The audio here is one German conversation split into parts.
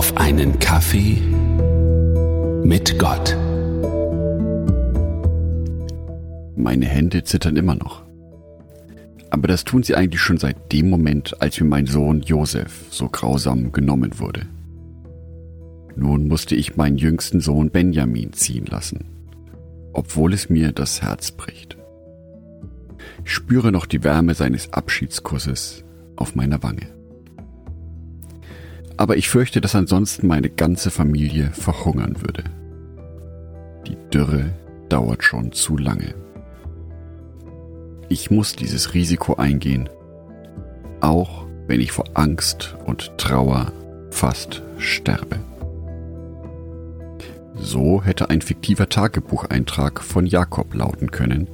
auf einen Kaffee mit Gott. Meine Hände zittern immer noch. Aber das tun sie eigentlich schon seit dem Moment, als mir mein Sohn Josef so grausam genommen wurde. Nun musste ich meinen jüngsten Sohn Benjamin ziehen lassen, obwohl es mir das Herz bricht. Ich spüre noch die Wärme seines Abschiedskusses auf meiner Wange. Aber ich fürchte, dass ansonsten meine ganze Familie verhungern würde. Die Dürre dauert schon zu lange. Ich muss dieses Risiko eingehen, auch wenn ich vor Angst und Trauer fast sterbe. So hätte ein fiktiver Tagebucheintrag von Jakob lauten können,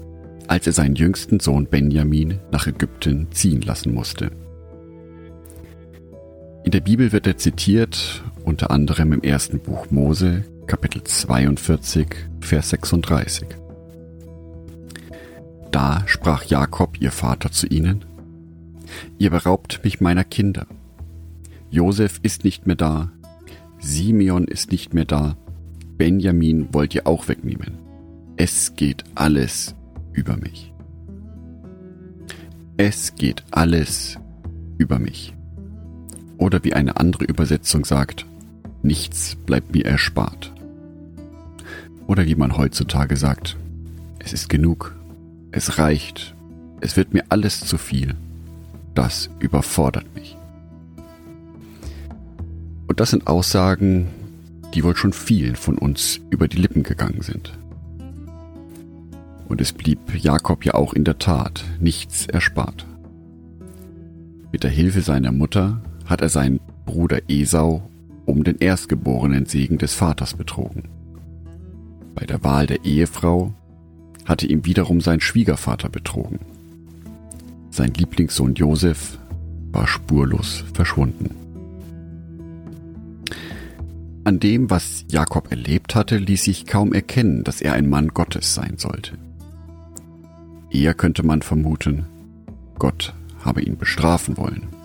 als er seinen jüngsten Sohn Benjamin nach Ägypten ziehen lassen musste. In der Bibel wird er zitiert, unter anderem im ersten Buch Mose, Kapitel 42, Vers 36. Da sprach Jakob, ihr Vater, zu ihnen, Ihr beraubt mich meiner Kinder. Josef ist nicht mehr da, Simeon ist nicht mehr da, Benjamin wollt ihr auch wegnehmen. Es geht alles über mich. Es geht alles über mich. Oder wie eine andere Übersetzung sagt, nichts bleibt mir erspart. Oder wie man heutzutage sagt, es ist genug, es reicht, es wird mir alles zu viel, das überfordert mich. Und das sind Aussagen, die wohl schon vielen von uns über die Lippen gegangen sind. Und es blieb Jakob ja auch in der Tat nichts erspart. Mit der Hilfe seiner Mutter hat er seinen Bruder Esau um den erstgeborenen Segen des Vaters betrogen. Bei der Wahl der Ehefrau hatte ihm wiederum sein Schwiegervater betrogen. Sein Lieblingssohn Josef war spurlos verschwunden. An dem, was Jakob erlebt hatte, ließ sich kaum erkennen, dass er ein Mann Gottes sein sollte. Eher könnte man vermuten, Gott habe ihn bestrafen wollen.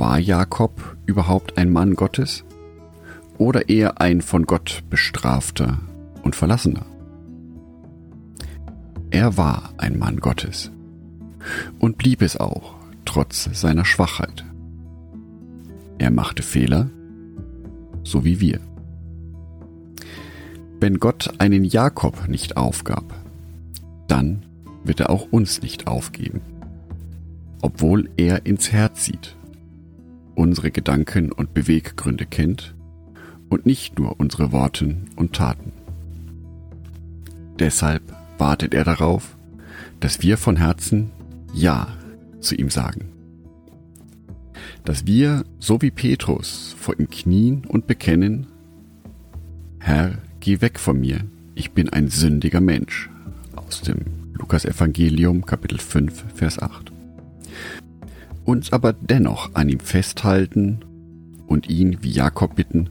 War Jakob überhaupt ein Mann Gottes? Oder eher ein von Gott bestrafter und verlassener? Er war ein Mann Gottes und blieb es auch, trotz seiner Schwachheit. Er machte Fehler, so wie wir. Wenn Gott einen Jakob nicht aufgab, dann wird er auch uns nicht aufgeben, obwohl er ins Herz sieht, unsere Gedanken und Beweggründe kennt und nicht nur unsere Worten und Taten. Deshalb wartet er darauf, dass wir von Herzen Ja zu ihm sagen. Dass wir, so wie Petrus, vor ihm knien und bekennen, Herr, geh weg von mir, ich bin ein sündiger Mensch. Aus dem Lukas Evangelium Kapitel 5, Vers 8. Uns aber dennoch an ihm festhalten und ihn wie Jakob bitten,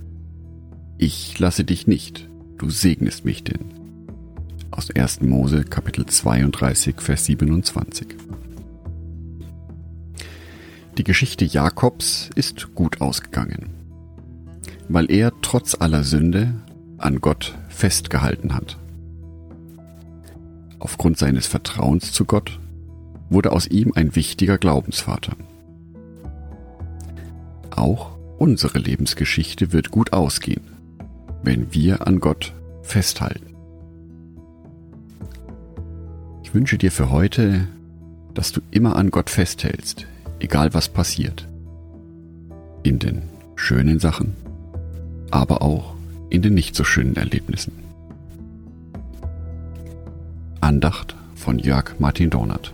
ich lasse dich nicht, du segnest mich denn. Aus 1. Mose Kapitel 32, Vers 27. Die Geschichte Jakobs ist gut ausgegangen, weil er trotz aller Sünde an Gott festgehalten hat. Aufgrund seines Vertrauens zu Gott wurde aus ihm ein wichtiger Glaubensvater. Auch unsere Lebensgeschichte wird gut ausgehen, wenn wir an Gott festhalten. Ich wünsche dir für heute, dass du immer an Gott festhältst, egal was passiert. In den schönen Sachen, aber auch in den nicht so schönen Erlebnissen. Andacht von Jörg Martin Donat.